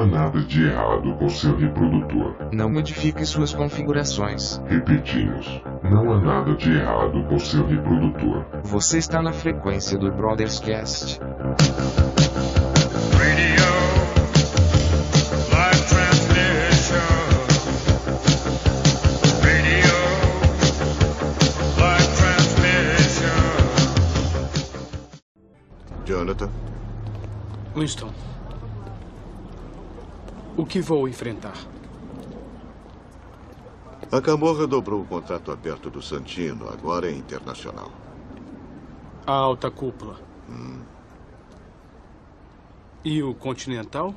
há nada de errado com seu reprodutor. Não modifique suas configurações. Repetimos, não há nada de errado com seu reprodutor. Você está na frequência do Brothers Cast. Radio, live transmission. Radio, live transmission. Jonathan, Winston. O que vou enfrentar? a Camorra dobrou o contrato aberto do Santino, agora é internacional. A alta cúpula. E o Continental?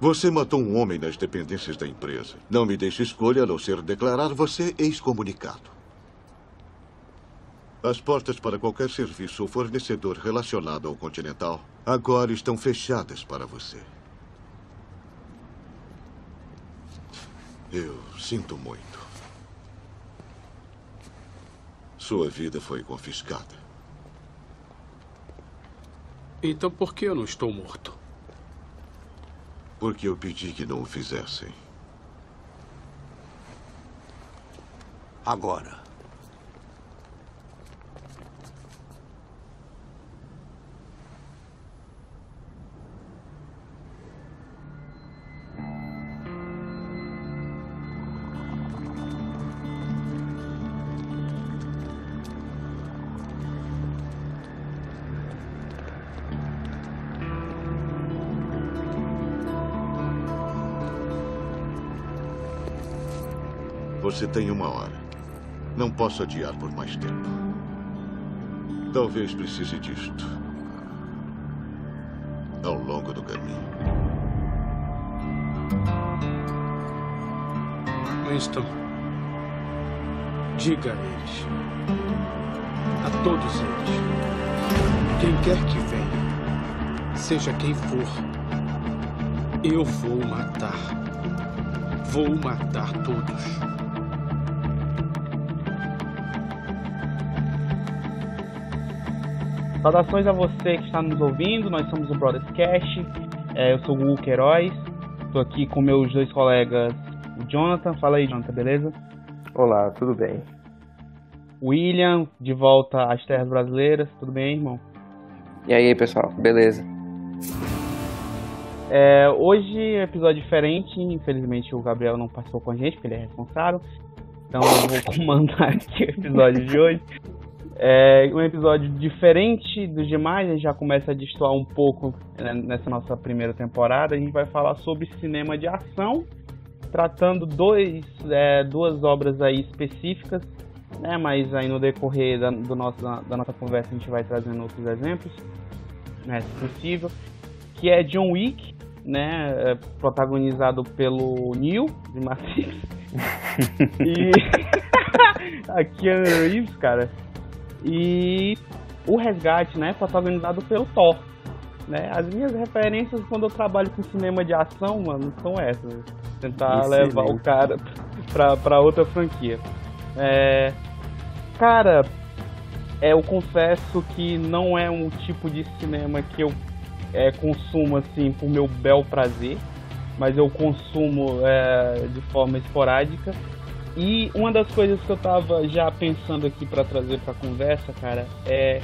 Você matou um homem nas dependências da empresa. Não me deixe escolha a não ser declarar você excomunicado. As portas para qualquer serviço ou fornecedor relacionado ao Continental agora estão fechadas para você. Eu sinto muito. Sua vida foi confiscada. Então por que eu não estou morto? Porque eu pedi que não o fizessem. Agora. Você tem uma hora. Não posso adiar por mais tempo. Talvez precise disto. Ao longo do caminho. Winston. Diga a eles. A todos eles. Quem quer que venha, seja quem for, eu vou matar. Vou matar todos. Saudações a você que está nos ouvindo, nós somos o Brothers Cash, é, eu sou o Hugo Queiroz, estou aqui com meus dois colegas, o Jonathan, fala aí Jonathan, beleza? Olá, tudo bem? William, de volta às terras brasileiras, tudo bem, irmão? E aí, pessoal, beleza? É, hoje é um episódio diferente, infelizmente o Gabriel não participou com a gente, porque ele é responsável, então eu vou comandar aqui o episódio de hoje. É um episódio diferente dos demais, a gente já começa a destoar um pouco né, nessa nossa primeira temporada. A gente vai falar sobre cinema de ação, tratando dois, é, duas obras aí específicas, né? Mas aí no decorrer da, do nosso, da, da nossa conversa a gente vai trazendo outros exemplos, né, se possível. Que é John Wick, né? é, protagonizado pelo Neil de Matrix. e a Keanu Reeves, cara. E o Resgate, né, protagonizado pelo Thor. Né? As minhas referências quando eu trabalho com cinema de ação, mano, são essas. Tentar Excelente. levar o cara pra, pra outra franquia. É, cara, é, eu confesso que não é um tipo de cinema que eu é, consumo assim por meu bel prazer, mas eu consumo é, de forma esporádica. E uma das coisas que eu tava já pensando aqui pra trazer pra conversa, cara, é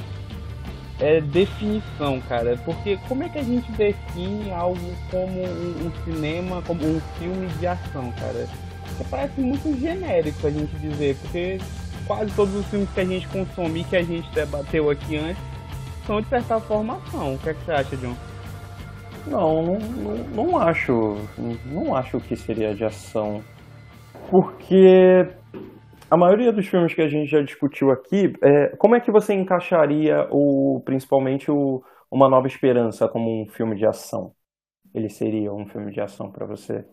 é definição, cara. Porque como é que a gente define algo como um, um cinema, como um filme de ação, cara? Porque parece muito genérico a gente dizer, porque quase todos os filmes que a gente consome e que a gente debateu aqui antes são de certa forma ação. O que é que você acha, John? Não, não, não, não acho. Não acho que seria de ação. Porque a maioria dos filmes que a gente já discutiu aqui, é, como é que você encaixaria o, principalmente o Uma Nova Esperança como um filme de ação? Ele seria um filme de ação pra você?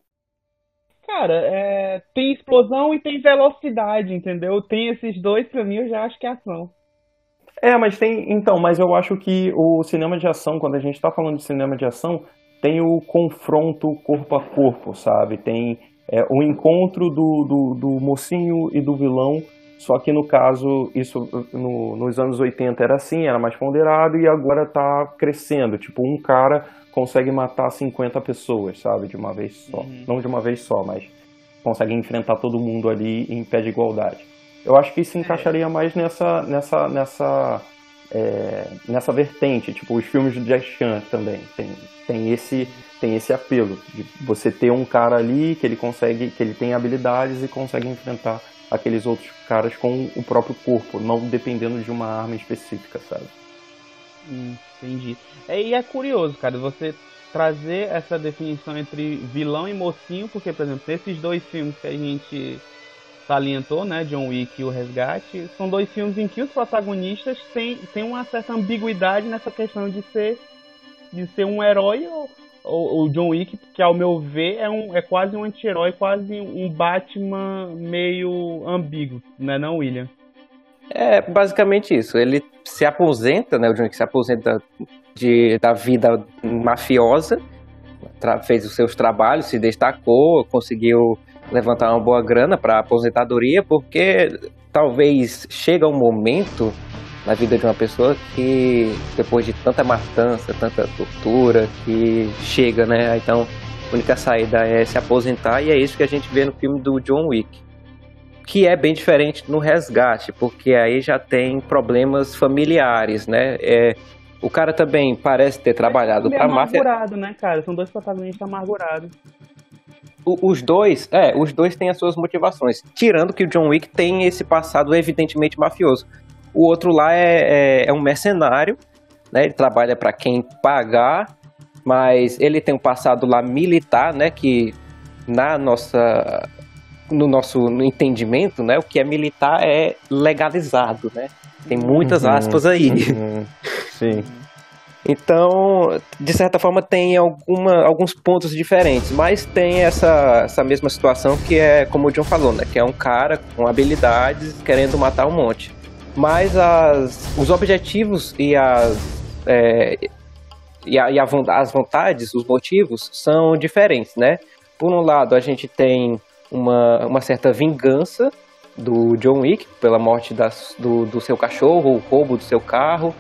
Cara, é, tem explosão e tem velocidade, entendeu? Tem esses dois, pra mim, eu já acho que é ação. É, mas tem. Então, mas eu acho que o cinema de ação, quando a gente tá falando de cinema de ação, tem o confronto corpo a corpo, sabe? Tem é, o encontro do, do, do mocinho e do vilão Só que no caso, isso no- nos anos 80 era assim, era mais ponderado e agora tá crescendo. Tipo, um cara consegue matar 50 pessoas, sabe? De uma vez só. Uhum. Não de uma vez só, mas consegue enfrentar todo mundo ali em pé de igualdade. Eu acho que isso encaixaria mais nessa, nessa, nessa, é, nessa vertente. Tipo, os filmes do Jack Chan também tem, tem esse tem esse apelo de você ter um cara ali que ele consegue, que ele tem habilidades e consegue enfrentar aqueles outros caras com o próprio corpo, não dependendo de uma arma específica, sabe? Hum, entendi. É, e é curioso, cara, você trazer essa definição entre vilão e mocinho, porque, por exemplo, nesses dois filmes que a gente salientou, né, John Wick e O Resgate, são dois filmes em que os protagonistas têm, têm uma certa ambiguidade nessa questão de ser de ser um herói ou, o John Wick, que ao meu ver é, um, é quase um anti-herói, quase um Batman meio ambíguo, né, não, William? É basicamente isso. Ele se aposenta, né? O John Wick se aposenta de, da vida mafiosa, fez os seus trabalhos, se destacou, conseguiu levantar uma boa grana para aposentadoria, porque talvez chega um momento na vida de uma pessoa que depois de tanta matança, tanta tortura, que chega, né? Então a única saída é se aposentar e é isso que a gente vê no filme do John Wick que é bem diferente no resgate, porque aí já tem problemas familiares, né? É, o cara também parece ter trabalhado é para máfia. amargurado, né, cara? São dois protagonistas amargurados. Os dois, é, os dois têm as suas motivações. Tirando que o John Wick tem esse passado evidentemente mafioso. O outro lá é, é, é um mercenário, né? Ele trabalha para quem pagar, mas ele tem um passado lá militar, né? Que na nossa no nosso entendimento, né, o que é militar é legalizado, né? Tem muitas Uhum. aspas aí. Uhum. Sim. Então, de certa forma, tem alguma, alguns pontos diferentes, mas tem essa, essa mesma situação que é, como o John falou, né? Que é um cara com habilidades querendo matar um monte. Mas as, os objetivos e as, é, e, a, e a as vontades, os motivos, são diferentes, né? Por um lado, a gente tem uma, uma certa vingança do John Wick pela morte das, do, do seu cachorro, o roubo do seu carro.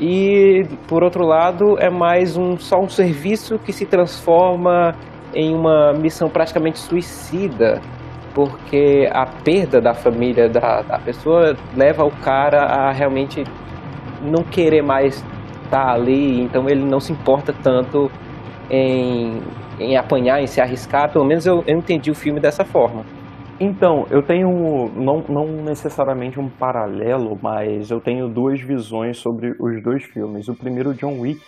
E por outro lado, é mais um só um serviço que se transforma em uma missão praticamente suicida, porque a perda da família da, da pessoa leva o cara a realmente não querer mais estar ali, então ele não se importa tanto em, em apanhar, em se arriscar. Pelo menos eu, eu entendi o filme dessa forma. Então, eu tenho, não, não necessariamente um paralelo, mas eu tenho duas visões sobre os dois filmes. O primeiro, John Wick.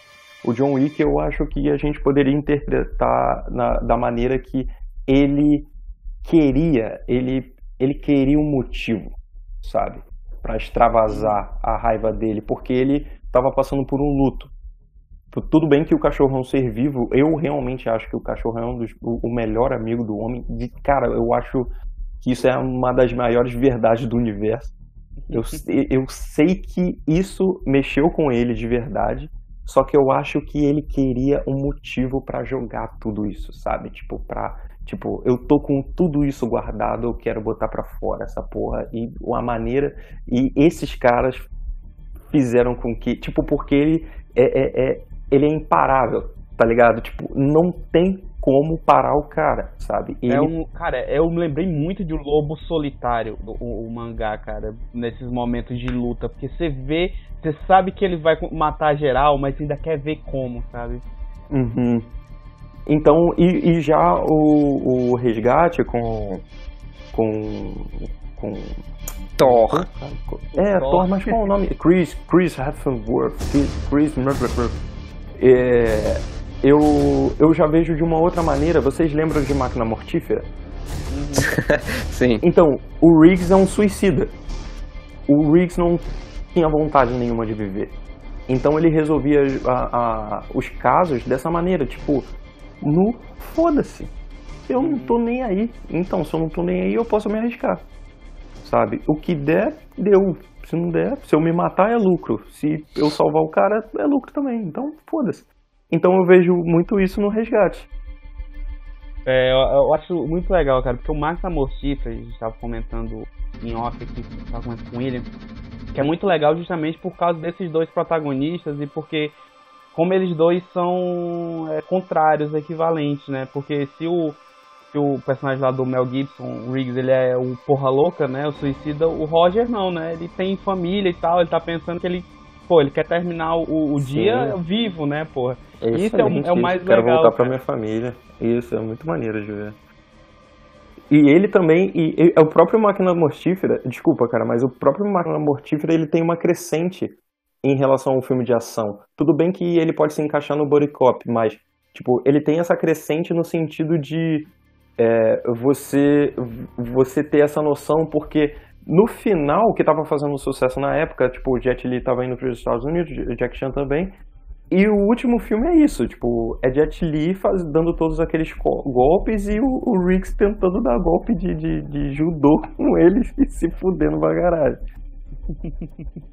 O John Wick eu acho que a gente poderia interpretar na- da maneira que ele queria, ele, ele queria um motivo, sabe? Para extravasar a raiva dele, porque ele estava passando por um luto. Tudo bem que o cachorro é um ser vivo, eu realmente acho que o cachorro é um dos, o melhor amigo do homem. De, cara, eu acho que isso é uma das maiores verdades do universo. Eu, eu sei que isso mexeu com ele de verdade, só que eu acho que ele queria um motivo pra jogar tudo isso, sabe? Tipo, pra. Tipo, eu tô com tudo isso guardado, eu quero botar pra fora essa porra. E a maneira. E esses caras fizeram com que. Tipo, porque ele é, é, é- ele é imparável, tá ligado? Tipo, não tem como parar o cara, sabe? Ele É um, cara, eu me lembrei muito de Lobo Solitário, o, o mangá, cara, nesses momentos de luta, porque você vê, você sabe que ele vai matar geral, mas você ainda quer ver como, sabe? Uhum. Então, e, e já o, o resgate com. com. com. Thor. É, Thor. Thor, mas qual é o nome? Chris, Chris Hemsworth, Chris, Chris é, eu, eu já vejo de uma outra maneira. Vocês lembram de Máquina Mortífera? Sim. Então, o Riggs é um suicida. O Riggs não tinha vontade nenhuma de viver. Então ele resolvia a- a- os casos dessa maneira, tipo, no foda-se. Eu não tô nem aí. Então, se eu não tô nem aí, eu posso me arriscar. Sabe? O que der, deu. Se não der, se eu me matar é lucro. Se eu salvar o cara, é lucro também. Então, foda-se. Então eu vejo muito isso no resgate. É, eu, eu acho muito legal, cara, porque o Max Amortífera, a gente estava comentando em off aqui, estava comentando com William, que é muito legal justamente por causa desses dois protagonistas e porque como eles dois são é, contrários, equivalentes, né? Porque se o, se o personagem lá do Mel Gibson, o Riggs, ele é o porra louca, né? O suicida, o Roger não, né? Ele tem família e tal, ele tá pensando que ele, pô, ele quer terminar o, o dia vivo, né, porra? Isso é o, é o mais Quero legal. voltar pra cara. minha família. Isso, é muito maneiro de ver. E ele também, e, e- é o próprio Máquina Mortífera, desculpa, cara, mas o próprio Máquina Mortífera, ele tem uma crescente em relação ao filme de ação. Tudo bem que ele pode se encaixar no body cop, mas, tipo, ele tem essa crescente no sentido de é, você, você ter essa noção, porque no final, o que tava fazendo sucesso na época, tipo, o Jet Li tava indo para os Estados Unidos, o Jack Chan também, e o último filme é isso, tipo, é Jet Li faz, dando todos aqueles golpes e o, o tentando dar golpe de, de, de judô com eles e se fudendo pra caralho.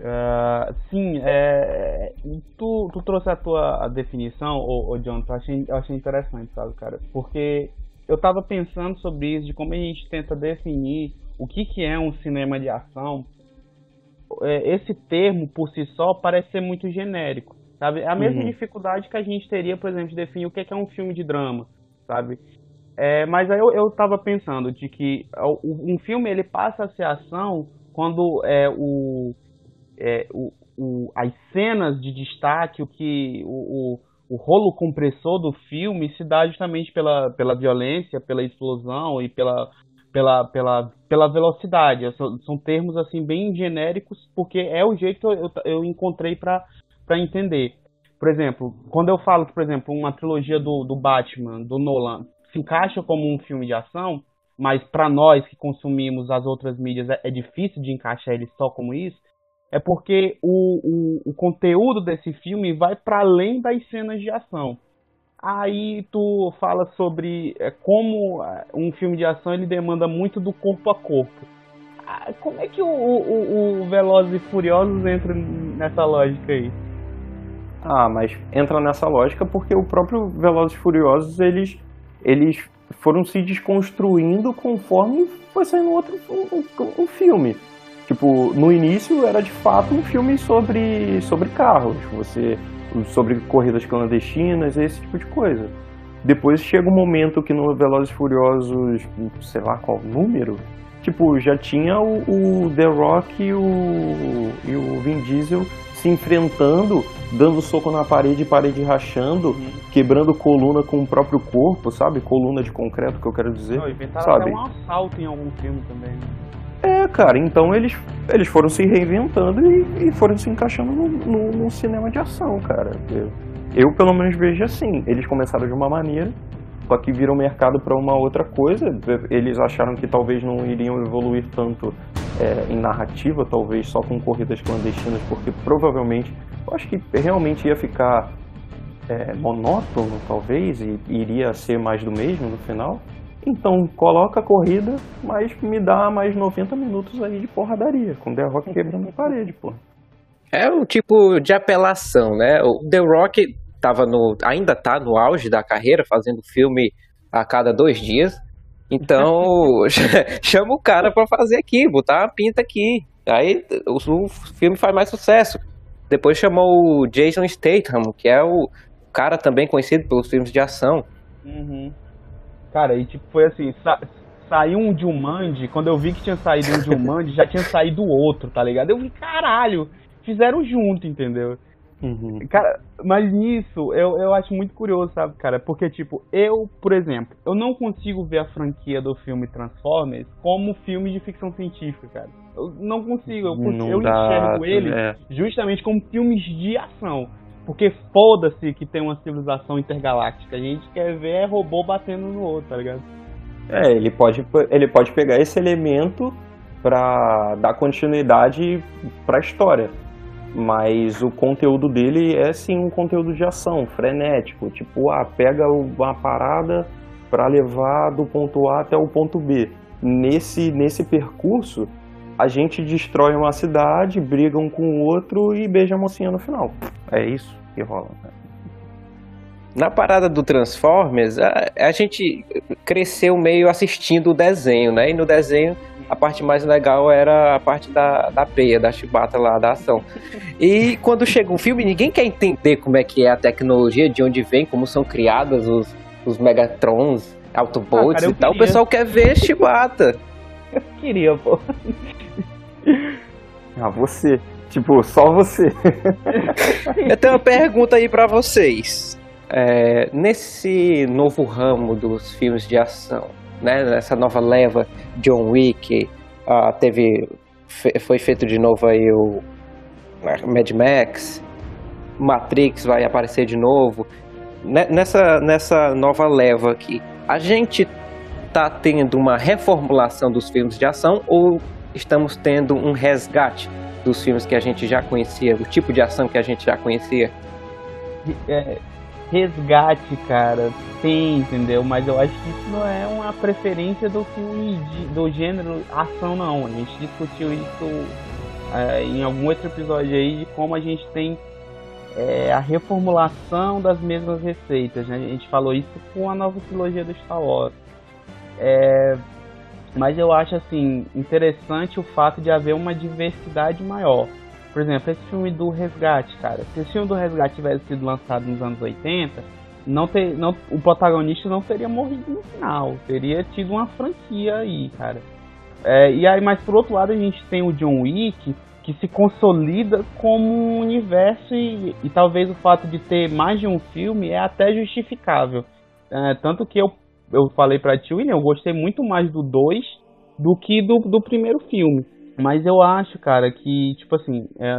Ah, sim, é, tu, tu trouxe a tua definição, ô, ô John, eu achei, eu achei interessante, sabe, cara? Porque eu tava pensando sobre isso, de como a gente tenta definir o que, que é um cinema de ação. É, esse termo, por si só, parece ser muito genérico, sabe? É a mesma Uhum. dificuldade que a gente teria, por exemplo, de definir o que é que é um filme de drama, sabe? É, mas aí eu, eu tava pensando de que um filme ele passa a ser ação quando é, o, é, o, o- as cenas de destaque, o que o, o, rolo compressor do filme se dá justamente pela, pela violência, pela explosão e pela, pela, pela, pela velocidade. São, são termos assim bem genéricos porque é o jeito que eu, eu, eu encontrei para entender. Por exemplo, quando eu falo que, por exemplo, uma trilogia do, do Batman, do Nolan, se encaixa como um filme de ação, mas para nós que consumimos as outras mídias é, é difícil de encaixar ele só como isso, é porque o, o, o conteúdo desse filme vai para além das cenas de ação. Aí tu fala sobre é, como é, um filme de ação ele demanda muito do corpo a corpo. Ah, Como é que o, o, o Velozes e Furiosos entra nessa lógica aí? Ah, mas entra nessa lógica porque o próprio Velozes e Furiosos, eles, eles foram se desconstruindo conforme foi saindo outro um, um- um filme. Tipo, no início era de fato um filme sobre, sobre carros, você sobre corridas clandestinas, esse tipo de coisa. Depois chega um momento que no Velozes Furiosos, sei lá qual número, tipo, já tinha o, o The Rock e o, e o Vin Diesel se enfrentando, dando soco na parede, parede rachando, quebrando coluna com o próprio corpo, sabe? Coluna de concreto, que eu quero dizer. Não, inventaram sabe? até um assalto em algum filme também. né? É, cara, então eles, eles foram se reinventando e, e foram se encaixando no, no- no cinema de ação, cara. Eu, eu, pelo menos, vejo assim. Eles começaram de uma maneira, só que viram mercado para uma outra coisa. Eles acharam que talvez não iriam evoluir tanto é, em narrativa, talvez só com corridas clandestinas, porque provavelmente, eu acho que realmente ia ficar é, monótono, talvez, e iria ser mais do mesmo no final. Então, coloca a corrida, mas me dá mais 90 minutos aí de porradaria, com The Rock quebrando a parede, pô. É o tipo de apelação, né? O The Rock tava no, ainda tá no auge da carreira, fazendo filme a cada dois dias. Então, chama o cara pra fazer aqui, botar uma pinta aqui. Aí o, o filme faz mais sucesso. Depois chamou o Jason Statham, que é o cara também conhecido pelos filmes de ação. Uhum. Cara, e tipo, foi assim, sa saiu um Jumanji, quando eu vi que tinha saído um Jumanji, já tinha saído outro, tá ligado? Eu vi, caralho, fizeram junto, entendeu? Uhum. Cara, mas nisso eu, eu acho muito curioso, sabe, cara? Porque, tipo, eu, por exemplo, eu não consigo ver a franquia do filme Transformers como filme de ficção científica, cara. Eu não consigo, eu, Não eu dá, enxergo ele é. justamente como filmes de ação. Porque foda-se que tem uma civilização intergaláctica. A gente quer ver é robô batendo no outro, tá ligado? É, ele pode, ele pode pegar esse elemento pra dar continuidade pra história. Mas o conteúdo dele é sim um conteúdo de ação, frenético. Tipo, ah, pega uma parada pra levar do ponto A até o ponto B. Nesse, nesse percurso, a gente destrói uma cidade, briga um com o outro e beija a mocinha no final. É isso que rola. né? na parada do Transformers, a, a gente cresceu meio assistindo o desenho, né? E no desenho a parte mais legal era a parte da, da peia, da chibata lá, da ação. E quando chega um filme, ninguém quer entender como é que é a tecnologia, de onde vem, como são criadas os, os Megatrons, Autobots Ah, cara, e tal. O queria. pessoal quer ver chibata. Eu queria, pô. Ah, você. Tipo, só você. Eu tenho uma pergunta aí pra vocês. É, nesse novo ramo dos filmes de ação, né, nessa nova leva, John Wick, ah, teve, foi feito de novo aí o Mad Max, Matrix vai aparecer de novo. Ne- Nessa, nessa nova leva aqui, a gente tá tendo uma reformulação dos filmes de ação ou estamos tendo um resgate dos filmes que a gente já conhecia, o tipo de ação que a gente já conhecia? É, resgate, cara, tem, entendeu? Mas eu acho que isso não é uma preferência do filme de- do gênero ação, não. A gente discutiu isso é, em algum outro episódio aí de como a gente tem é, a reformulação das mesmas receitas, né? A gente falou isso com a nova trilogia do Star Wars. É, mas eu acho assim interessante o fato de haver uma diversidade maior. Por exemplo, esse filme do Resgate, cara. Se esse filme do Resgate tivesse sido lançado nos anos 80, não ter, não, o protagonista não teria morrido no final. Teria tido uma franquia aí, cara. É, e aí, mas por outro lado, a gente tem o John Wick, que se consolida como um universo e, e talvez o fato de ter mais de um filme é até justificável. É, tanto que eu, eu falei pra ti, William, eu gostei muito mais do 2 do que do, do primeiro filme. Mas eu acho, cara, que, tipo assim, é,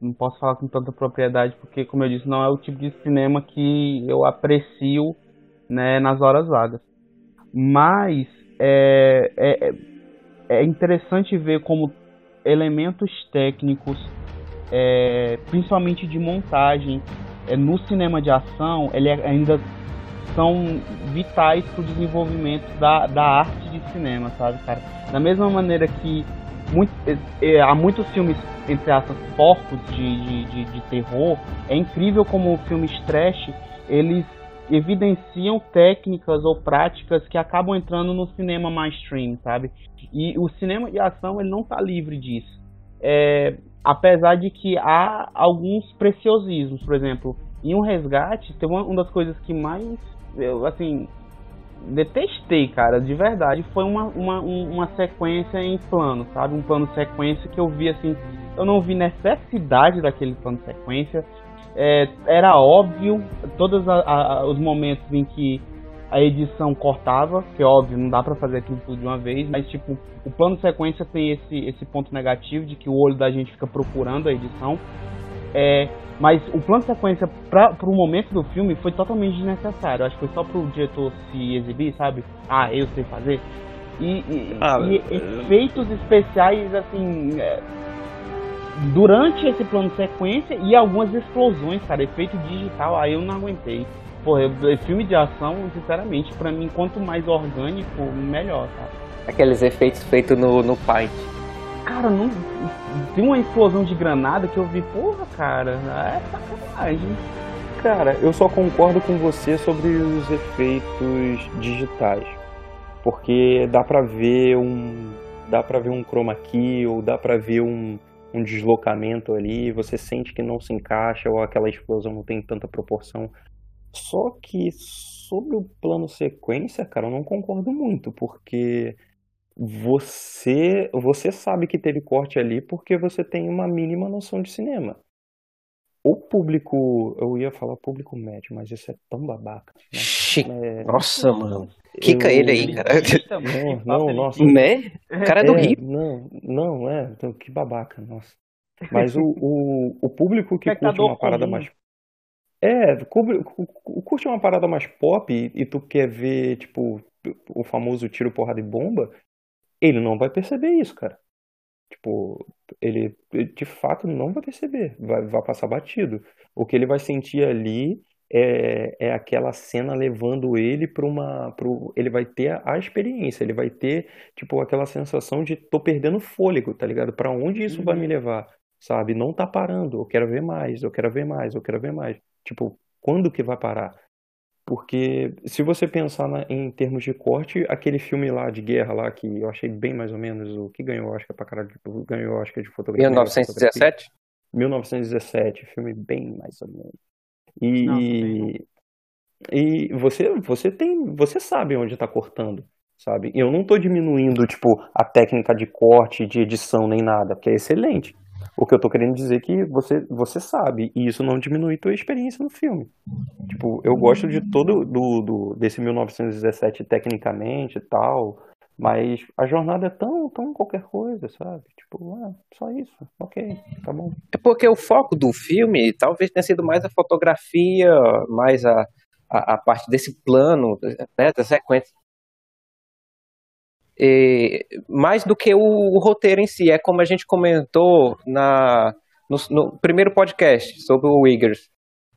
não posso falar com tanta propriedade, porque, como eu disse, não é o tipo de cinema que eu aprecio né, nas horas vagas. Mas é, é, é interessante ver como elementos técnicos, é, principalmente de montagem, é, no cinema de ação, ele é- ainda são vitais para o desenvolvimento da, da arte de cinema, sabe, cara? Da mesma maneira que muito, é, há muitos filmes, entre aspas, porcos de, de, de, de terror, é incrível como filmes trash, eles evidenciam técnicas ou práticas que acabam entrando no cinema mainstream, sabe? E o cinema de ação ele não tá livre disso. É, apesar de que há alguns preciosismos, por exemplo, em um resgate, tem uma, uma das coisas que mais eu assim detestei, cara, de verdade, foi uma, uma, um- uma sequência em plano, sabe? Um plano sequência que eu vi assim, eu não vi necessidade daquele plano sequência. É, era óbvio, todos a- a- os momentos em que a edição cortava, que é óbvio, não dá pra fazer aquilo tudo de uma vez, mas tipo, o plano sequência tem esse, esse ponto negativo de que o olho da gente fica procurando a edição. É, mas o plano sequência para o momento do filme foi totalmente desnecessário. Acho que foi só pro diretor se exibir, sabe? Ah, eu sei fazer. E, e- Ah, e efeitos especiais, assim, é, durante esse plano sequência e algumas explosões, cara, efeito digital, aí eu não aguentei. Porra, eu- filme de ação, sinceramente, pra mim, quanto mais orgânico, melhor, sabe? Aqueles efeitos feitos no, no Paint. Cara, não. Tem uma explosão de granada que eu vi, porra, cara, é sacanagem. Cara, eu só concordo com você sobre os efeitos digitais. Porque dá pra ver um. Dá pra ver um chroma key, ou dá pra ver um, um deslocamento ali, você sente que não se encaixa, ou aquela explosão não tem tanta proporção. Só que sobre o plano sequência, cara, eu não concordo muito, porque você, você sabe que teve corte ali porque você tem uma mínima noção de cinema. O público, eu ia falar público médio, mas isso é tão babaca. né? É, Nossa, mano. Quica eu- ele aí, cara. Não, não, nossa. Né? O cara é do É, Rio. Não, não, é, então, que babaca, nossa. Mas o, o, o público que curte uma parada mais. É, cu- cu- curte uma parada mais pop e, e tu quer ver, tipo, o famoso tiro, porrada e bomba, ele não vai perceber isso, cara. Tipo, ele de fato não vai perceber, vai, vai passar batido. O que ele vai sentir ali é, é aquela cena levando ele para uma. Pro, ele vai ter a, a experiência, ele vai ter, tipo, aquela sensação de tô perdendo fôlego, tá ligado? Para onde isso vai me levar, sabe? Não tá parando, eu quero ver mais, eu quero ver mais, eu quero ver mais. Tipo, quando que vai parar? Porque se você pensar na- em termos de corte, aquele filme lá de guerra lá, que eu achei bem mais ou menos o que ganhou Oscar pra caralho, ganhou Oscar de fotografia. melhor fotografia. 1917? 1917, filme bem mais ou menos. E, Não, e, e você, você tem, você sabe onde está cortando, sabe? Eu não estou diminuindo, tipo, a técnica de corte, de edição, nem nada, porque é excelente. O que eu tô querendo dizer é que você, você sabe, e isso não diminui tua experiência no filme. Tipo, eu gosto de todo do, do desse 1917 tecnicamente e tal, mas a jornada é tão, tão qualquer coisa, sabe? Tipo, ah, só isso, ok, tá bom. É porque o foco do filme talvez tenha sido mais a fotografia, mais a, a, a parte desse plano, né, da sequência. E, mais do que o, o roteiro em si, é como a gente comentou na, no, no primeiro podcast sobre o Wiggers.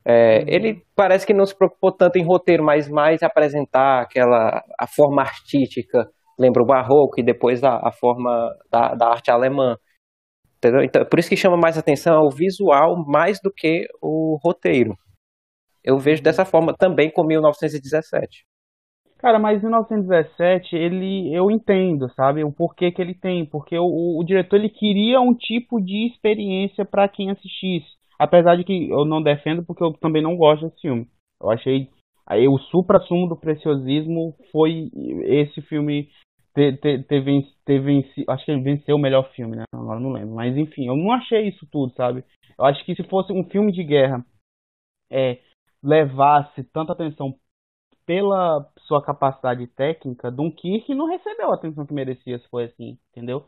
É, ele parece que não se preocupou tanto em roteiro, mas mais apresentar aquela a forma artística, lembra o barroco e depois a, a forma da, da arte alemã. Entendeu? Então, por isso que chama mais atenção ao visual mais do que o roteiro. Eu vejo dessa forma também com 1917. Cara, mas 1917, ele, eu entendo, sabe, o porquê que ele tem, porque o, o, diretor ele queria um tipo de experiência para quem assistisse, apesar de que eu não defendo porque eu também não gosto desse filme. Eu achei aí o supra-sumo do preciosismo foi esse filme ter, ter, ter, ter vencido, acho que ele venceu o melhor filme, né? Agora não lembro, mas enfim, eu não achei isso tudo, sabe? Eu acho que se fosse um filme de guerra, é, levasse tanta atenção pela sua capacidade técnica, Dunkirk não recebeu a atenção que merecia se foi assim, entendeu?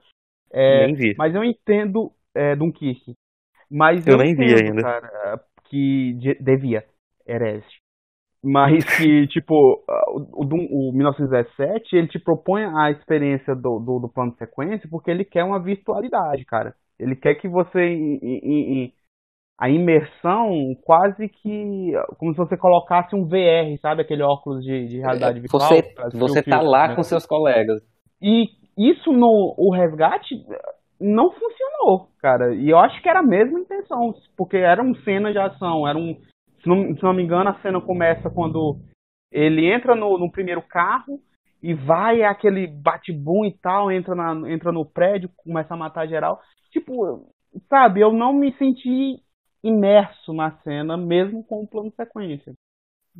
É, nem vi. Mas eu entendo é, Dunkirk. Mas Eu eu, nem vi entendo, ainda. cara, que de- devia, Hereste. Mas que, tipo, o, o, o 1917, ele te propõe a experiência do, do, do plano de sequência porque ele quer uma virtualidade, cara. Ele quer que você, em- em- em- a imersão, quase que, como se você colocasse um VR, sabe? Aquele óculos de, de realidade virtual. Você, você tá filme, lá né? com seus colegas. E isso no o resgate não funcionou, cara. E eu acho que era a mesma intenção, porque era uma cena de ação, era um, se não, se não me engano, a cena começa quando ele entra no, no primeiro carro e vai é aquele bate-boom e tal, entra, na, entra no prédio, começa a matar geral. Tipo, sabe, eu não me senti imerso na cena, mesmo com o plano de sequência.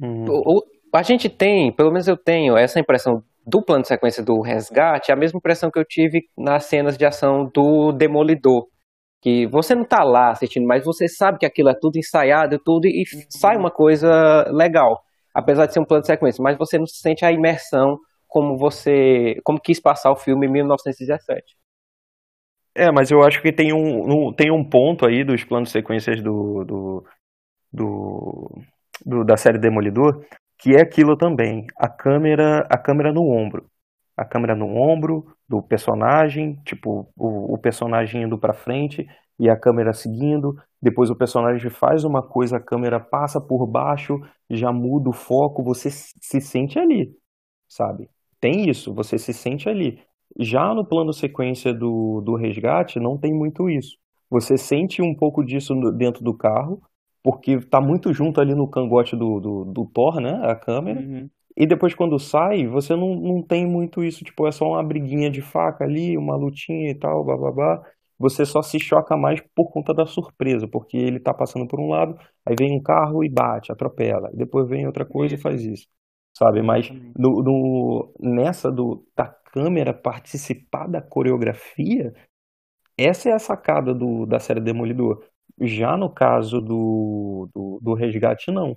Hum. O- o- a gente tem, pelo menos eu tenho, essa impressão do plano de sequência do resgate, a mesma impressão que eu tive nas cenas de ação do Demolidor. Que você não tá lá assistindo, mas você sabe que aquilo é tudo ensaiado e tudo, e sai uma coisa legal. Apesar de ser um plano de sequência, mas você não sente a imersão como você. como quis passar o filme em 1917. É, mas eu acho que tem um, um- tem um ponto aí dos planos sequências do, do, do, do- da série Demolidor, que é aquilo também, a câmera, a câmera no ombro. A câmera no ombro do personagem, tipo, o, o personagem indo pra frente e a câmera seguindo, depois o personagem faz uma coisa, a câmera passa por baixo, já muda o foco, você se sente ali, sabe? Tem isso, você se sente ali. Já no plano sequência do, do resgate, não tem muito isso. Você sente um pouco disso dentro do carro, porque tá muito junto ali no cangote do, do, do Thor, né? A câmera. E depois quando sai, você não, não tem muito isso, tipo, é só uma briguinha de faca ali, uma lutinha e tal, bababá. Você só se choca mais por conta da surpresa, porque ele tá passando por um lado, aí vem um carro e bate, atropela. Depois vem outra coisa e faz isso. Sabe? Mas no, no- nessa do, da câmera participar da coreografia, essa é a sacada do, da série Demolidor. Já no caso do, do, do Resgate, não.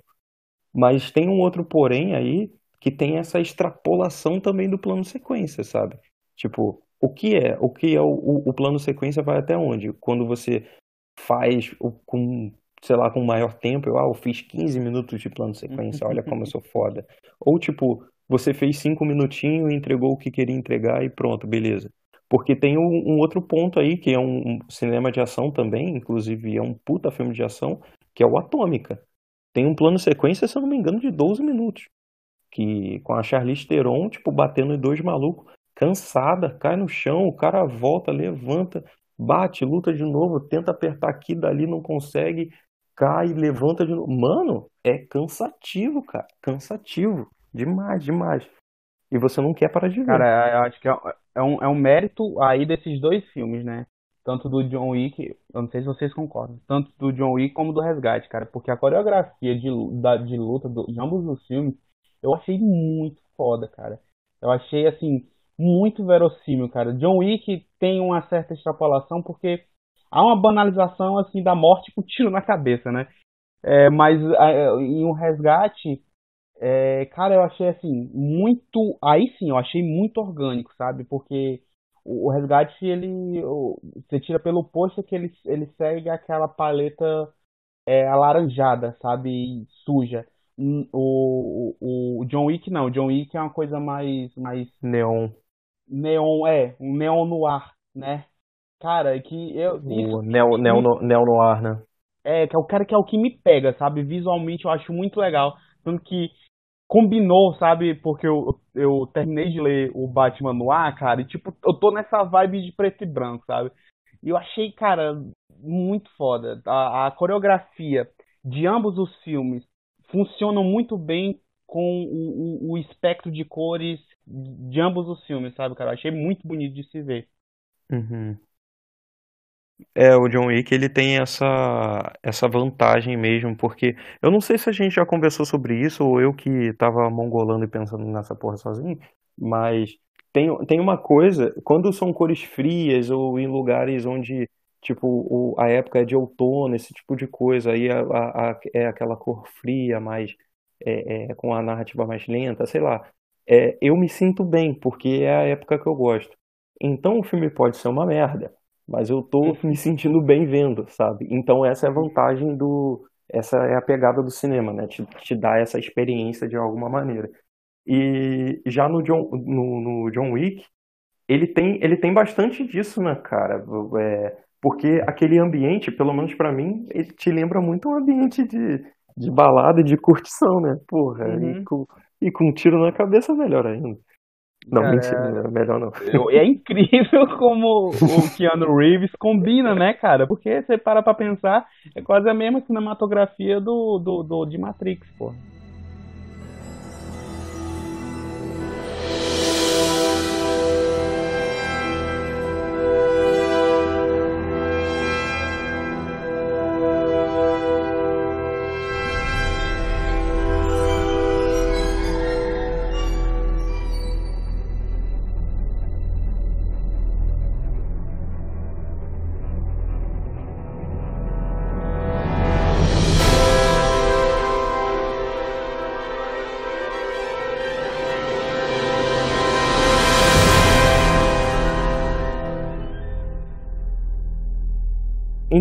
Mas tem um outro porém aí que tem essa extrapolação também do plano sequência, sabe? Tipo, o que é? O que é o, o, o plano sequência vai até onde? Quando você faz o- com, sei lá, com maior tempo, eu, ah, eu fiz 15 minutos de plano sequência, olha como eu sou foda. Ou tipo, você fez 5 minutinhos e entregou o que queria entregar e pronto, beleza. Porque tem um, um outro ponto aí, que é um, um cinema de ação também, inclusive é um puta filme de ação, que é o Atômica. Tem um plano sequência, se eu não me engano, de 12 minutos. Que com a Charlize Theron, tipo, batendo em dois malucos, cansada, cai no chão, o cara volta, levanta, bate, luta de novo, tenta apertar aqui, dali, não consegue. Cai, levanta de novo. Mano, é cansativo, cara. Cansativo. Demais, demais. E você não quer parar de ver. Cara, eu acho que é, é um, é um mérito aí desses dois filmes, né? Tanto do John Wick, eu não sei se vocês concordam, tanto do John Wick como do Resgate, cara, porque a coreografia de, da, de luta do- de ambos os filmes eu achei muito foda, cara. Eu achei, assim, muito verossímil, cara. John Wick tem uma certa extrapolação porque há uma banalização, assim, da morte com tiro na cabeça, né? É, mas é, em um Resgate, é, cara, eu achei assim, muito. Aí sim, eu achei muito orgânico, sabe? Porque o, o resgate, ele. o- você tira pelo pôster que ele, ele segue aquela paleta é, alaranjada, sabe? Suja. Hum, O, o, o John Wick não, o John Wick é uma coisa mais, mais Neon. neon, é, um neon noir, né? Cara, que eu. Isso, O Neo, Neo, no- Neo Noir, né? é, que é o cara que é o que me pega, sabe? Visualmente eu acho muito legal. Tanto que combinou, sabe? Porque eu, eu terminei de ler o Batman no ar, cara, e tipo, eu tô nessa vibe de preto e branco, sabe? E eu achei, cara, muito foda. A, a coreografia de ambos os filmes funcionam muito bem com o, o, o espectro de cores de ambos os filmes, sabe, cara? Eu achei muito bonito de se ver. Uhum. É, o John Wick, ele tem essa, essa vantagem mesmo, porque eu não sei se a gente já conversou sobre isso ou eu que tava mongolando e pensando nessa porra sozinho, mas tem, tem uma coisa, quando são cores frias ou em lugares onde, tipo, o, a época é de outono, esse tipo de coisa, aí a, a- a- é aquela cor fria, mais, é, é, com a narrativa mais lenta, sei lá, é, eu me sinto bem, porque é a época que eu gosto. Então o filme pode ser uma merda, mas eu tô me sentindo bem vendo, sabe? Então essa é a vantagem do. Essa é a pegada do cinema, né? Te, te dá essa experiência de alguma maneira. E já no John, no, no John Wick, ele tem, ele tem bastante disso, né, cara? É, porque aquele ambiente, pelo menos pra mim, ele te lembra muito um ambiente de, de balada e de curtição, né? Porra, Uhum. e, com, e com um tiro na cabeça melhor ainda. Não, Cara, mentira, melhor não. É incrível como o Keanu Reeves combina, né, cara? Porque você para pra pensar, é quase a mesma cinematografia do, do, do de Matrix, pô.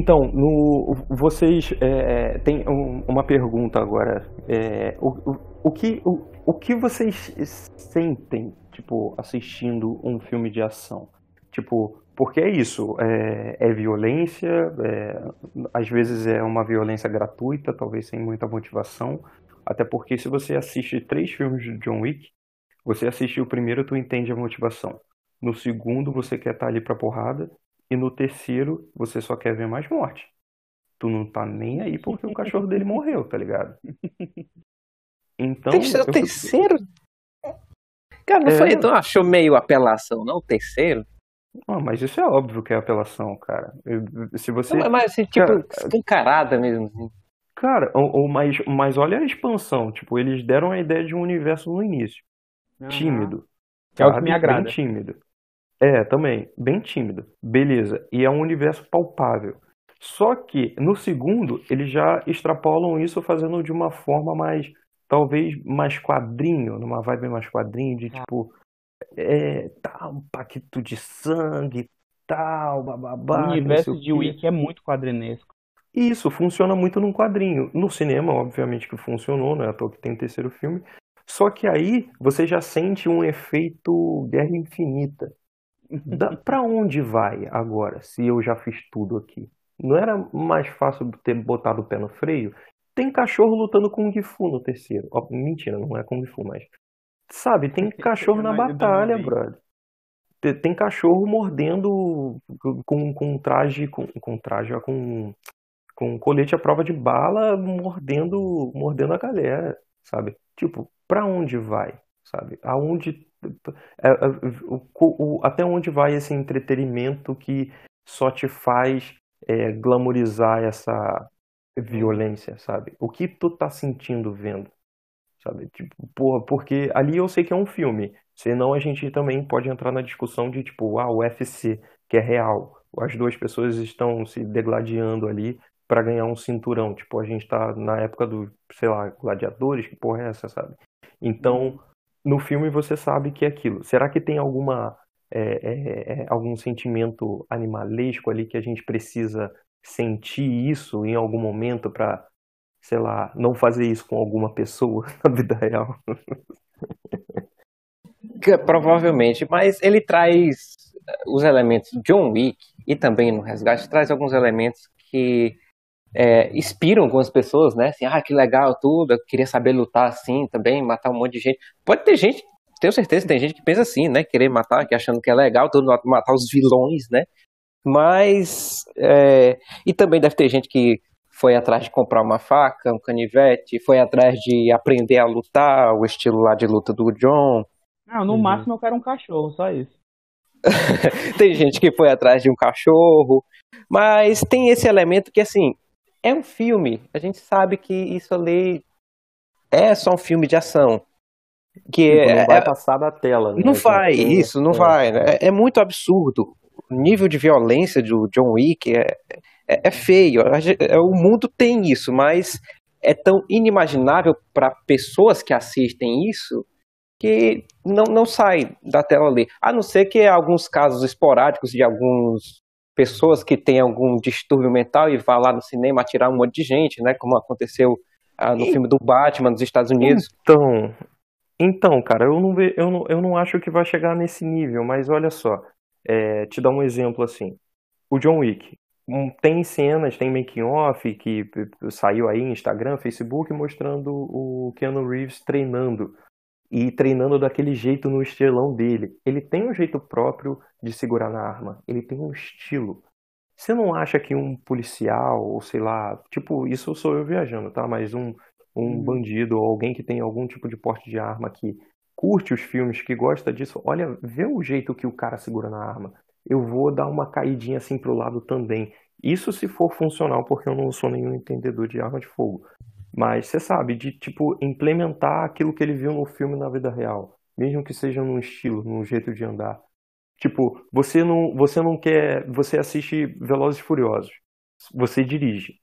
Então, no, vocês é, tem um- uma pergunta agora. É, o, o, o que, o, o que vocês sentem, tipo, assistindo um filme de ação? Tipo, porque é isso, é, é violência, é, às vezes é uma violência gratuita, talvez sem muita motivação. Até porque se você assiste três filmes de John Wick, você assiste o primeiro, tu entende a motivação. No segundo, você quer estar ali pra porrada. E no terceiro, você só quer ver mais morte. Tu não tá nem aí porque o cachorro dele morreu, tá ligado? Então. O eu- terceiro? Cara, não É. foi, tu achou meio apelação, não? O terceiro? Ah, mas isso é óbvio que é apelação, cara. Se você. Não, mas assim, tipo, Cara, escancarada mesmo. assim. Cara, ou, ou mais, mas olha a expansão. Tipo, eles deram a ideia de um universo no início. Tímido. Que é o que me agrada. Bem tímido. É, também. Bem tímido. Beleza. E é um universo palpável. Só que no segundo, eles já extrapolam isso fazendo de uma forma mais, talvez mais quadrinho, numa vibe mais quadrinho, de tipo, é, tá, um paquito de sangue, tal, bababá. o universo de. Wick é muito quadrinesco. Isso funciona muito num quadrinho. No cinema, obviamente que funcionou, né? À toa que tem o terceiro filme. Só que aí você já sente um efeito Guerra Infinita. Da, pra onde vai agora, se eu já fiz tudo aqui? Não era mais fácil ter botado o pé no freio? Tem cachorro lutando com Kung Fu no terceiro. Ó, mentira, não é Kung Fu, mas. Sabe, tem cachorro na Mas eu batalha, brother. Tem- Tem cachorro mordendo com, com traje. Com, com traje, com. com colete à prova de bala, mordendo, mordendo a galera, sabe? Tipo, pra onde vai, sabe? Aonde, é, é, o- o- até onde vai esse entretenimento que só te faz é, glamorizar essa violência, sabe? O que tu tá sentindo vendo, sabe? Tipo, porra, porque ali eu sei que é um filme, senão a gente também pode entrar na discussão de tipo, ah, o UFC, que é real. As duas pessoas estão se degladiando ali para ganhar um cinturão. Tipo, a gente tá na época do, sei lá, gladiadores, que porra é essa, sabe? Então, no filme você sabe que é aquilo. Será que tem alguma é, é, é, algum sentimento animalesco ali que a gente precisa sentir isso em algum momento para, sei lá, não fazer isso com alguma pessoa na vida real? Provavelmente, mas ele traz eh, os elementos John Wick e também no Resgate traz alguns elementos que é, inspiram algumas pessoas, né? Assim, ah, que legal tudo, eu queria saber lutar assim também, matar um monte de gente. Pode ter gente, tenho certeza tem gente que pensa assim, né? Querer matar, que achando que é legal, tudo matar os vilões, né? Mas é, e também deve ter gente que foi atrás de comprar uma faca, um canivete, foi atrás de aprender a lutar, o estilo lá de luta do John. Ah, no Uhum. máximo eu quero um cachorro, só isso. tem gente que foi atrás de um cachorro, mas tem esse elemento que, assim, é um filme. A gente sabe que isso ali é só um filme de ação. Que Tipo, é, não vai é- passar da tela, né? não vai, tem- isso, não é. vai. né? É, é muito absurdo. O nível de violência do John Wick é, é, é feio. É, O mundo tem isso, mas é tão inimaginável para pessoas que assistem isso que não, não sai da tela ali. A não ser que alguns casos esporádicos de algumas pessoas que têm algum distúrbio mental e vá lá no cinema atirar um monte de gente, né? Como aconteceu ah, no filme do Batman nos Estados Unidos. Então, então, cara, eu não, ve, eu, não, eu não acho que vai chegar nesse nível, mas olha só, é, te dar um exemplo assim. O John Wick. um, tem cenas, tem making off que p- saiu aí em Instagram, Facebook, mostrando o Keanu Reeves treinando. E treinando daquele jeito no estilão dele. Ele tem um jeito próprio de segurar na arma. Ele tem um estilo. Você não acha que um policial, ou sei lá, tipo, isso sou eu viajando, tá? Mas um, um bandido ou alguém que tem algum tipo de porte de arma que curte os filmes, que gosta disso, olha, vê o jeito que o cara segura na arma. Eu vou dar uma caidinha assim pro lado também. Isso se for funcional, porque eu não sou nenhum entendedor de arma de fogo. Mas você sabe, de tipo, implementar aquilo que ele viu no filme na vida real. Mesmo que seja num estilo, num jeito de andar. Tipo, você não, você não quer. Você assiste Velozes e Furiosos. Você dirige.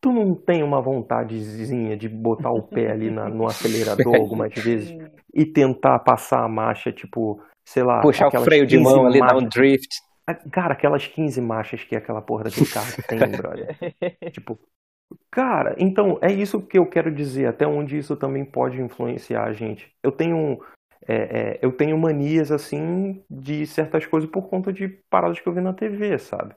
Tu não tem uma vontadezinha de botar o pé ali na- no acelerador algumas vezes e tentar passar a marcha, tipo, sei lá. Puxar o freio de 15 mão ali, dar um drift. Ah, Cara, aquelas 15 marchas que aquela porra daquele carro tem, brother. Tipo, cara, então é isso que eu quero dizer, até onde isso também pode influenciar a gente. Eu tenho, é, é, eu tenho manias assim de certas coisas por conta de paradas que eu vi na TV, sabe?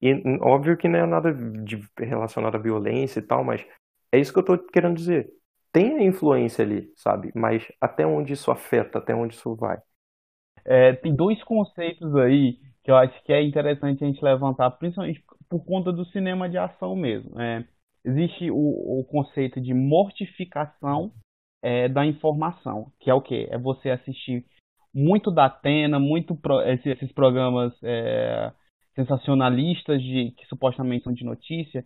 E hum, óbvio que não é nada de, relacionado à violência e tal, mas é isso que eu tô querendo dizer. Tem a influência ali, sabe? Mas até onde isso afeta, até onde isso vai. É, tem dois conceitos aí que eu acho que é interessante a gente levantar, principalmente por conta do cinema de ação mesmo. É, existe o, o conceito de mortificação é, da informação, que é o quê? É você assistir muito da Atena, muito pro- esse- esses programas é, sensacionalistas de que supostamente são de notícia.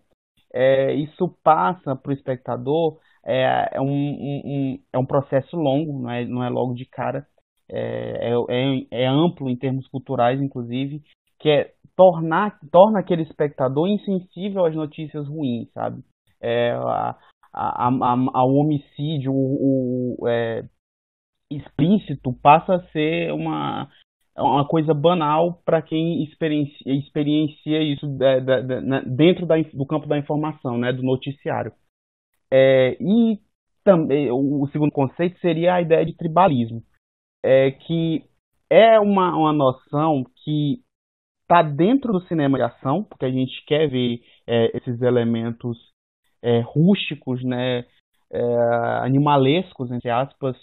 É, isso passa para o espectador é, é um, um- um- é um processo longo, não é, não é logo de cara é, é, é amplo em termos culturais, inclusive, que é tornar torna aquele espectador insensível às notícias ruins, sabe? É, a, a, a- ao homicídio o, o, é, explícito passa a ser uma, uma coisa banal para quem experiencia, experiencia isso da- da- da- dentro do campo da informação, né, do noticiário. É, e também o segundo conceito seria a ideia de tribalismo é que é uma, uma noção que está dentro do cinema de ação, porque a gente quer ver é, esses elementos é, rústicos, né, é, animalescos, entre aspas,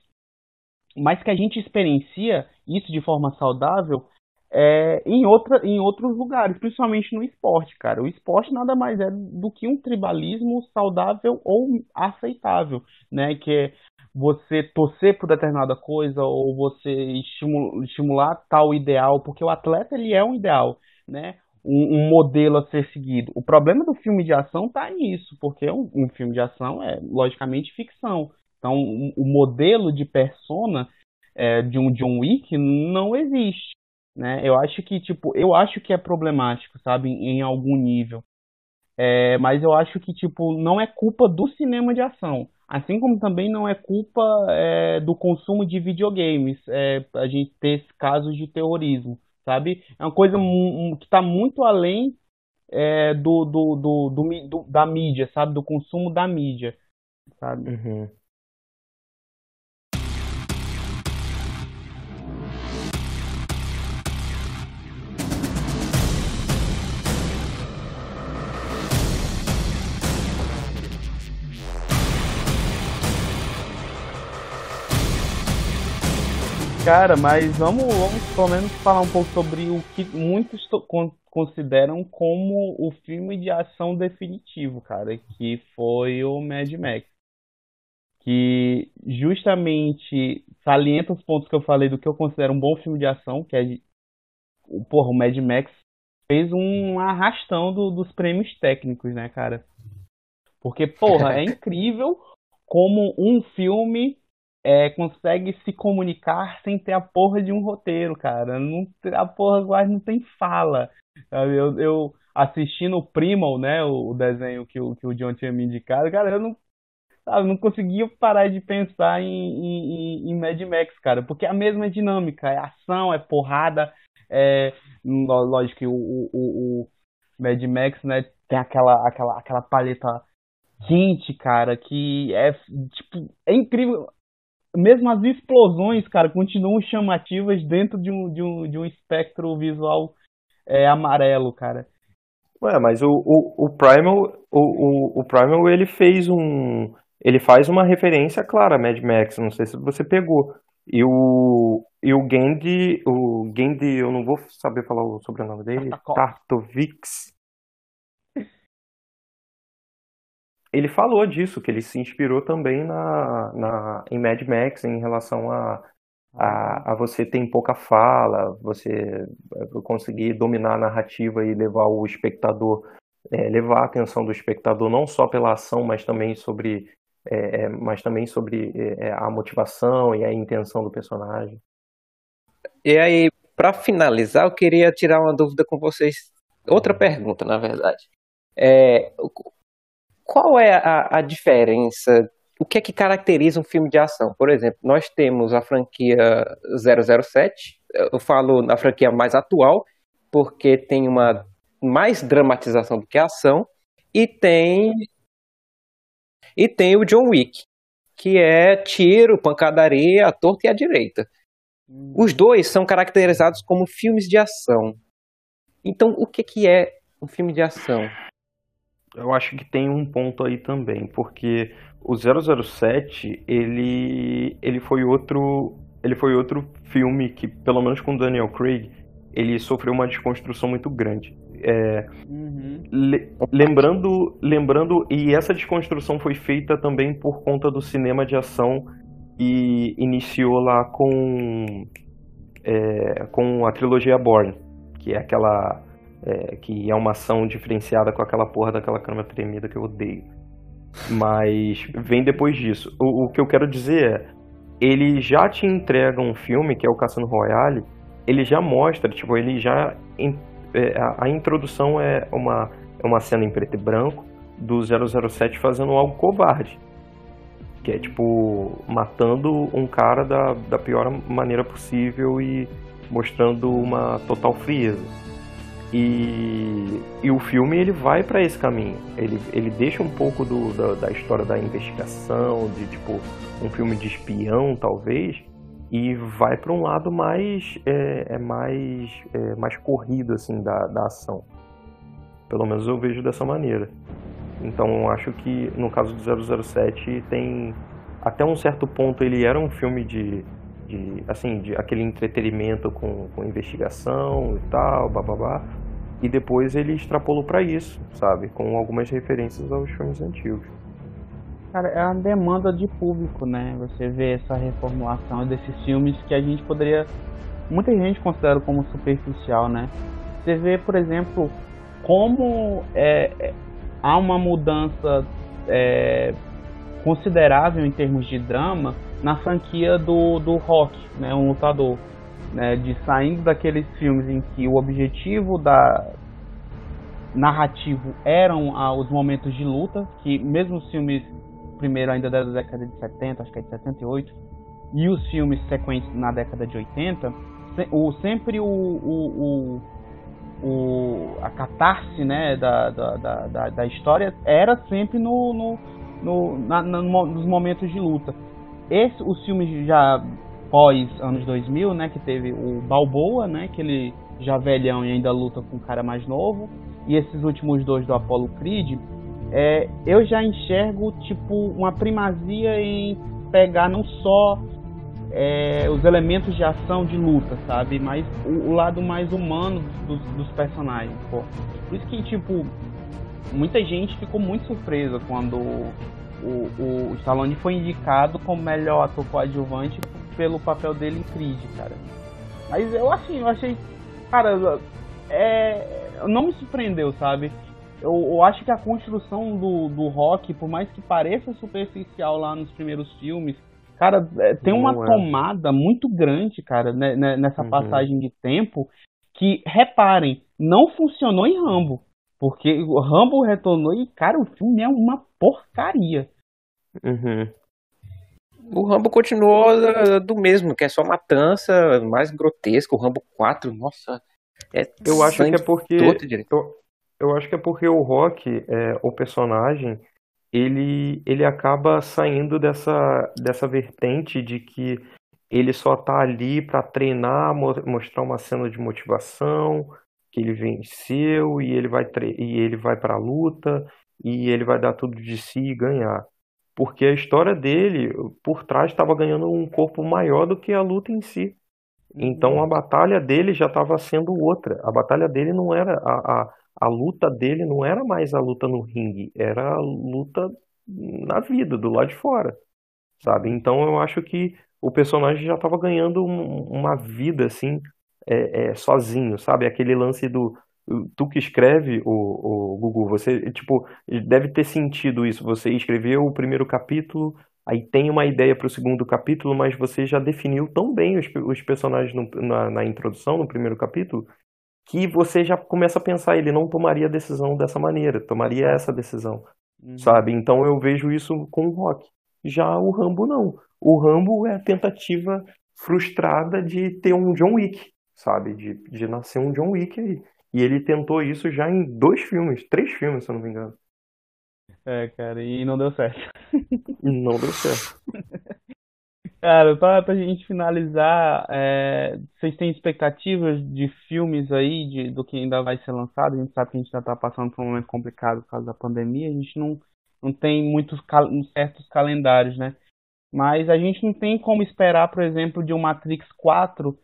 mas que a gente experiencia isso de forma saudável é, em, outra, em outros lugares, principalmente no esporte, cara. O esporte nada mais é do que um tribalismo saudável ou aceitável, né? Que é você torcer por determinada coisa ou você estimular, estimular tal ideal, porque o atleta ele é um ideal, né? Um, um, modelo a ser seguido. O problema do filme de ação tá nisso, porque um, um filme de ação é logicamente ficção. Então, o modelo de persona é, de um John Wick não existe, né? Eu acho que tipo, eu acho que é problemático, sabe, em algum nível. É, mas eu acho que tipo não é culpa do cinema de ação, assim como também não é culpa é, do consumo de videogames, é, a gente ter casos de terrorismo, sabe? É uma coisa que está muito além é, do, do, do, do, da mídia, sabe? Do consumo da mídia, sabe? Uhum. Cara, mas vamos, vamos pelo menos falar um pouco sobre o que muitos consideram como o filme de ação definitivo, cara, que foi o Mad Max. Que justamente salienta os pontos que eu falei do que eu considero um bom filme de ação, que é. Porra, o Mad Max fez um arrastão do, dos prêmios técnicos, né, cara? Porque, porra, é incrível como um filme é, consegue se comunicar sem ter a porra de um roteiro, cara. Não, a porra quase não tem fala. Eu, eu assistindo o Primal, né, o, o, desenho que o, que o John tinha me indicado, cara, eu não, sabe, não conseguia parar de pensar em, em, em Mad Max, cara, porque é a mesma dinâmica, é ação, é porrada, é, lógico que o, o, o Mad Max, né, tem aquela, aquela, aquela paleta quente, cara, que é, tipo, é incrível mesmo as explosões, cara, continuam chamativas dentro de um, de um, de um espectro visual é, amarelo, cara. Ué, mas o, o, o Primal, o, o, o, Primal, ele fez um, ele faz uma referência clara a Mad Max, não sei se você pegou. E o, e o Gandhi, o Gandhi, eu não vou saber falar o sobrenome dele, Tartovix, ele falou disso, que ele se inspirou também na, na, em Mad Max em relação a, a, a você ter pouca fala, você eh, conseguir dominar a narrativa e levar o espectador, é, levar a atenção do espectador não só pela ação, mas também sobre, é, mas também sobre é, a motivação e a intenção do personagem. E aí, para finalizar, eu queria tirar uma dúvida com vocês. Outra pergunta, na verdade. É, qual é a, a diferença? O que é que caracteriza um filme de ação? Por exemplo, nós temos a franquia 007, eu falo na franquia mais atual, porque tem uma mais dramatização do que ação, e tem e tem o John Wick, que é tiro, pancadaria, à torta e à direita. Os dois são caracterizados como filmes de ação. Então, o que, que é um filme de ação? Eu acho que tem um ponto aí também, porque o 007, ele, ele foi outro ele foi outro filme que, pelo menos com Daniel Craig, ele sofreu uma desconstrução muito grande. É, uhum. le, lembrando, lembrando, e essa desconstrução foi feita também por conta do cinema de ação e iniciou lá com, é, com a trilogia Bourne, que é aquela é, que é uma ação diferenciada com aquela porra daquela câmera tremida que eu odeio. Mas vem depois disso. O, o, que eu quero dizer é, ele já te entrega um filme, que é o Cassino Royale, ele já mostra, tipo, ele já... É, a, a, introdução é uma, é uma cena em preto e branco do 007 fazendo algo covarde. Que é, tipo, matando um cara da, da pior maneira possível e mostrando uma total frieza. E, e o filme ele vai para esse caminho. Ele, ele deixa um pouco do, da, da, história da investigação, de tipo um filme de espião talvez, e vai para um lado mais é, é mais é, mais corrido assim da, da ação. Pelo menos eu vejo dessa maneira. Então acho que no caso do 007 tem até um certo ponto ele era um filme de, de assim, de aquele entretenimento com, com investigação e tal, bababá. E depois ele extrapolou para isso, sabe? Com algumas referências aos filmes antigos. Cara, é uma demanda de público, né? Você vê essa reformulação desses filmes que a gente poderia. Muita gente considera como superficial, né? Você vê, por exemplo, como é, é, há uma mudança é, considerável em termos de drama na franquia do, do Rock, né? Um lutador. Né, de saindo daqueles filmes em que o objetivo da narrativo eram ah, os momentos de luta, que mesmo os filmes primeiro ainda da década de 70, acho que é de 78, e os filmes sequentes na década de 80, o, sempre o, o, o, o a catarse né, da, da, da, da, história era sempre no, no, no na, na, nos momentos de luta. Esse, os filmes já pós anos 2000, né, que teve o Balboa, né, que ele já velhão e ainda luta com um cara mais novo, e esses últimos dois do Apollo Creed, é, eu já enxergo tipo uma primazia em pegar não só é, os elementos de ação de luta, sabe, mas o, o lado mais humano dos, dos personagens. Pô. Por isso que tipo muita gente ficou muito surpresa quando o, o, o Stallone foi indicado como melhor ator coadjuvante pelo papel dele em Creed, cara. Mas eu assim, eu achei, cara, é, não me surpreendeu, sabe? eu, eu, acho que a construção do, do rock, por mais que pareça superficial lá nos primeiros filmes, cara, é, tem uma é. tomada muito grande, cara, né, né, nessa uhum. passagem de tempo, que, reparem, não funcionou em Rambo. Porque o Rambo retornou e, cara, o filme é uma porcaria. Uhum. O Rambo continuou do mesmo, que é só matança, mais grotesco. O Rambo 4, nossa. É eu acho que é porque. Eu, eu acho que é porque o Rock, é, o personagem, ele, ele acaba saindo dessa, dessa vertente de que ele só tá ali para treinar, mostrar uma cena de motivação, que ele venceu e ele vai e ele vai para a luta e ele vai dar tudo de si e ganhar. Porque a história dele por trás estava ganhando um corpo maior do que a luta em si. Então a batalha dele já estava sendo outra. A batalha dele não era a, a a luta dele não era mais a luta no ringue, era a luta na vida, do lado de fora, sabe? Então eu acho que o personagem já estava ganhando um, uma vida assim, é, é, sozinho, sabe? Aquele lance do tu que escreve o, o Gugu, você tipo deve ter sentido isso. Você escreveu o primeiro capítulo, aí tem uma ideia para o segundo capítulo, mas você já definiu tão bem os, os personagens no, na, na introdução, no primeiro capítulo, que você já começa a pensar, ele não tomaria a decisão dessa maneira, tomaria essa decisão, uhum. sabe? Então eu vejo isso com o Rock. Já o Rambo não. O Rambo é a tentativa frustrada de ter um John Wick, sabe? De, de nascer um John Wick aí. E ele tentou isso já em dois filmes, três filmes, se eu não me engano. É, cara, e não deu certo. não deu certo. Cara, pra, pra gente finalizar, é, vocês têm expectativas de filmes aí, de, do que ainda vai ser lançado? A gente sabe que a gente ainda tá passando por um momento complicado por causa da pandemia, a gente não, não tem muitos cal certos calendários, né? Mas a gente não tem como esperar, por exemplo, de um Matrix 4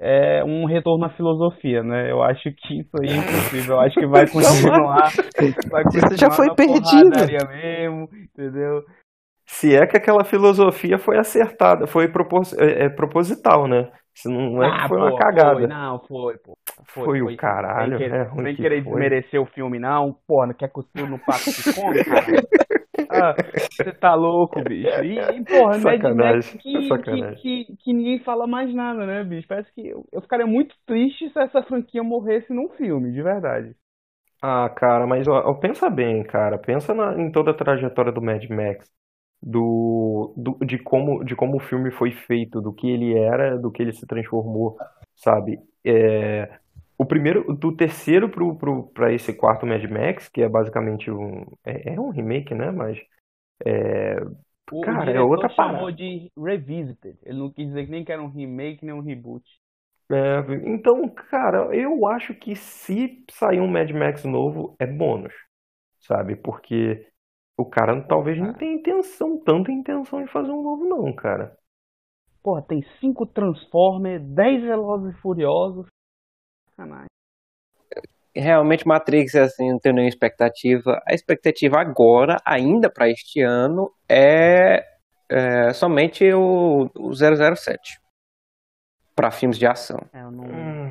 é, um retorno à filosofia, né? Eu acho que isso aí é impossível. Eu acho que vai continuar. vai continuar isso já foi perdido. mesmo, entendeu? Se é que aquela filosofia foi acertada, foi propos é, é proposital, né? Se não é ah, que foi pô, uma cagada. Foi, não, foi, pô. Foi, foi, foi o caralho. Sem querer, é ruim sem querer desmerecer o filme, não. Pô, não quer cuspir no papo de come, cara? Ah, você tá louco, bicho. E, e porra, sacanagem, Mad Max que, sacanagem. Que, que, que, ninguém fala mais nada, né, bicho? Parece que eu, eu ficaria muito triste se essa franquia morresse num filme, de verdade. Ah, cara, mas ó, pensa bem, cara. Pensa na, em toda a trajetória do Mad Max do, do, de, como, de como o filme foi feito, do que ele era, do que ele se transformou, sabe? É, o primeiro, do terceiro pro, pro, pra esse quarto Mad Max, que é basicamente um. É, é um remake, né? Mas. É, o, cara, o é outra chamou parada. de Revisited. Ele não quis dizer nem que era um remake nem um reboot. É, então, cara, eu acho que se sair um Mad Max novo, é bônus, sabe? Porque o cara talvez não tenha intenção, tanta intenção de fazer um novo, não, cara. Porra, tem cinco Transformers, 10 Velozes e Furiosos. Sacanagem. Realmente, Matrix, assim, não tenho nenhuma expectativa. A expectativa agora, ainda para este ano, é, é somente o, o 007 para filmes de ação. É, eu não, Hum,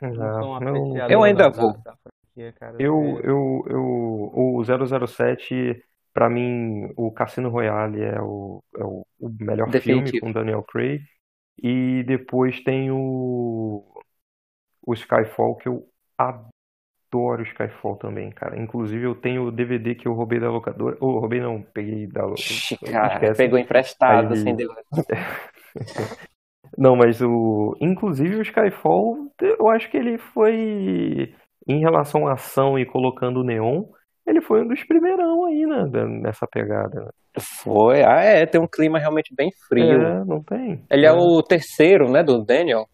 não apreciador Eu ainda da- vou. da franquia, cara. Eu, eu, eu, o 007, pra mim, o Cassino Royale é o, é o, o melhor filme Definitivo. com Daniel Craig. E depois tem o, o Skyfall, que eu adoro Skyfall também, cara. Inclusive, eu tenho o DVD que eu roubei da locadora. Ou roubei não, peguei da locadora. cara, Esquece. pegou emprestado, Aí- assim. Não, mas o. Inclusive o Skyfall, eu acho que ele foi. Em relação à ação e colocando o neon, ele foi um dos primeirão aí, né? Nessa pegada. né? Foi, ah, é, tem um clima realmente bem frio. É, não tem. Ele é o terceiro, né, do Daniel.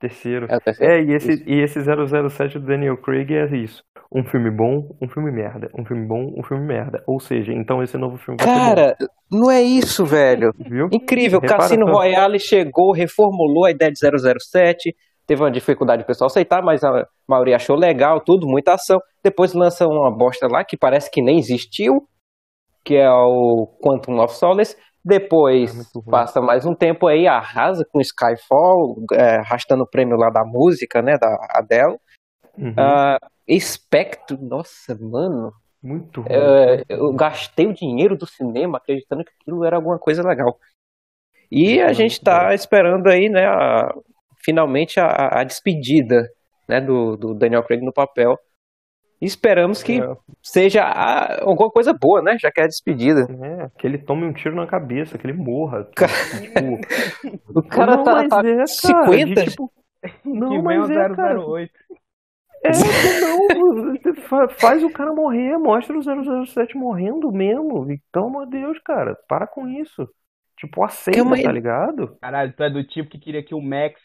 Terceiro. É terceiro? É, e esse, Isso. e esse 007 do Daniel Craig é isso. Um filme bom, um filme merda. Um filme bom, um filme merda. Ou seja, então esse novo filme Cara, não é isso, velho. viu? Incrível, Repara Cassino só. Royale chegou, reformulou a ideia de 007, teve uma dificuldade o pessoal aceitar, mas a maioria achou legal, tudo, muita ação. Depois lança uma bosta lá que parece que nem existiu, que é o Quantum of Solace. Depois É passa mais um tempo aí, arrasa com Skyfall, é, arrastando o prêmio lá da música, né, da Adele. Uhum. Ah, Spectre, nossa, mano, Muito ruim. é, eu gastei o dinheiro do cinema acreditando que aquilo era alguma coisa legal. E a gente tá esperando aí, né, a- finalmente a, a despedida, né, do, do Daniel Craig no papel. E esperamos que É. seja a- alguma coisa boa, né, já que é a despedida. É, que ele tome um tiro na cabeça, que ele morra. Tipo, O cara não, tá, tá é, cara, 50, de, tipo, não, que mas o é, cara, 008. É, não, faz o cara morrer, mostra o 007 morrendo mesmo. E, pelo amor de Deus, cara, para com isso. Tipo, aceita, tá ligado? Caralho, tu é do tipo que queria que o Max.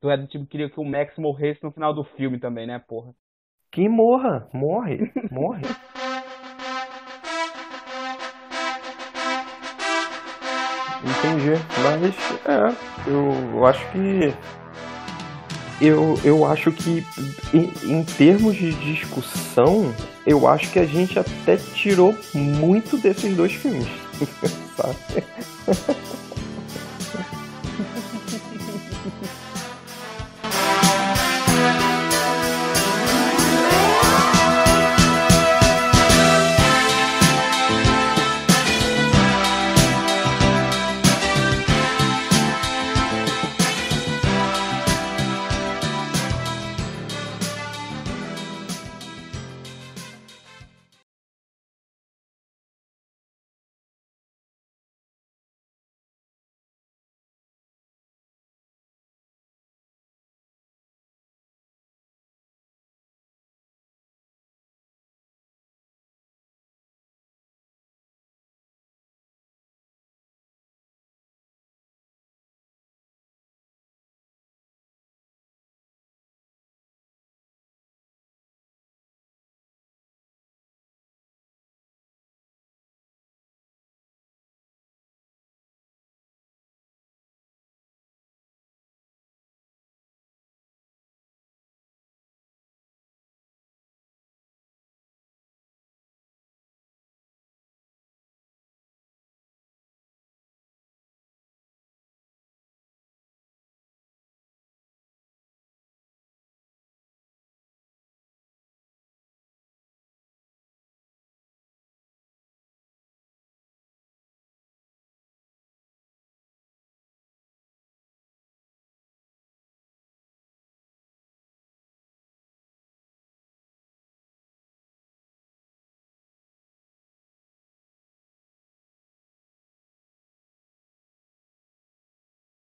Tu é do tipo que queria que o Max morresse no final do filme também, né, porra? Que morra, morre, morre. Entendi, mas é, eu acho que eu, eu acho que em, em termos de discussão, eu acho que a gente até tirou muito desses dois filmes. sabe?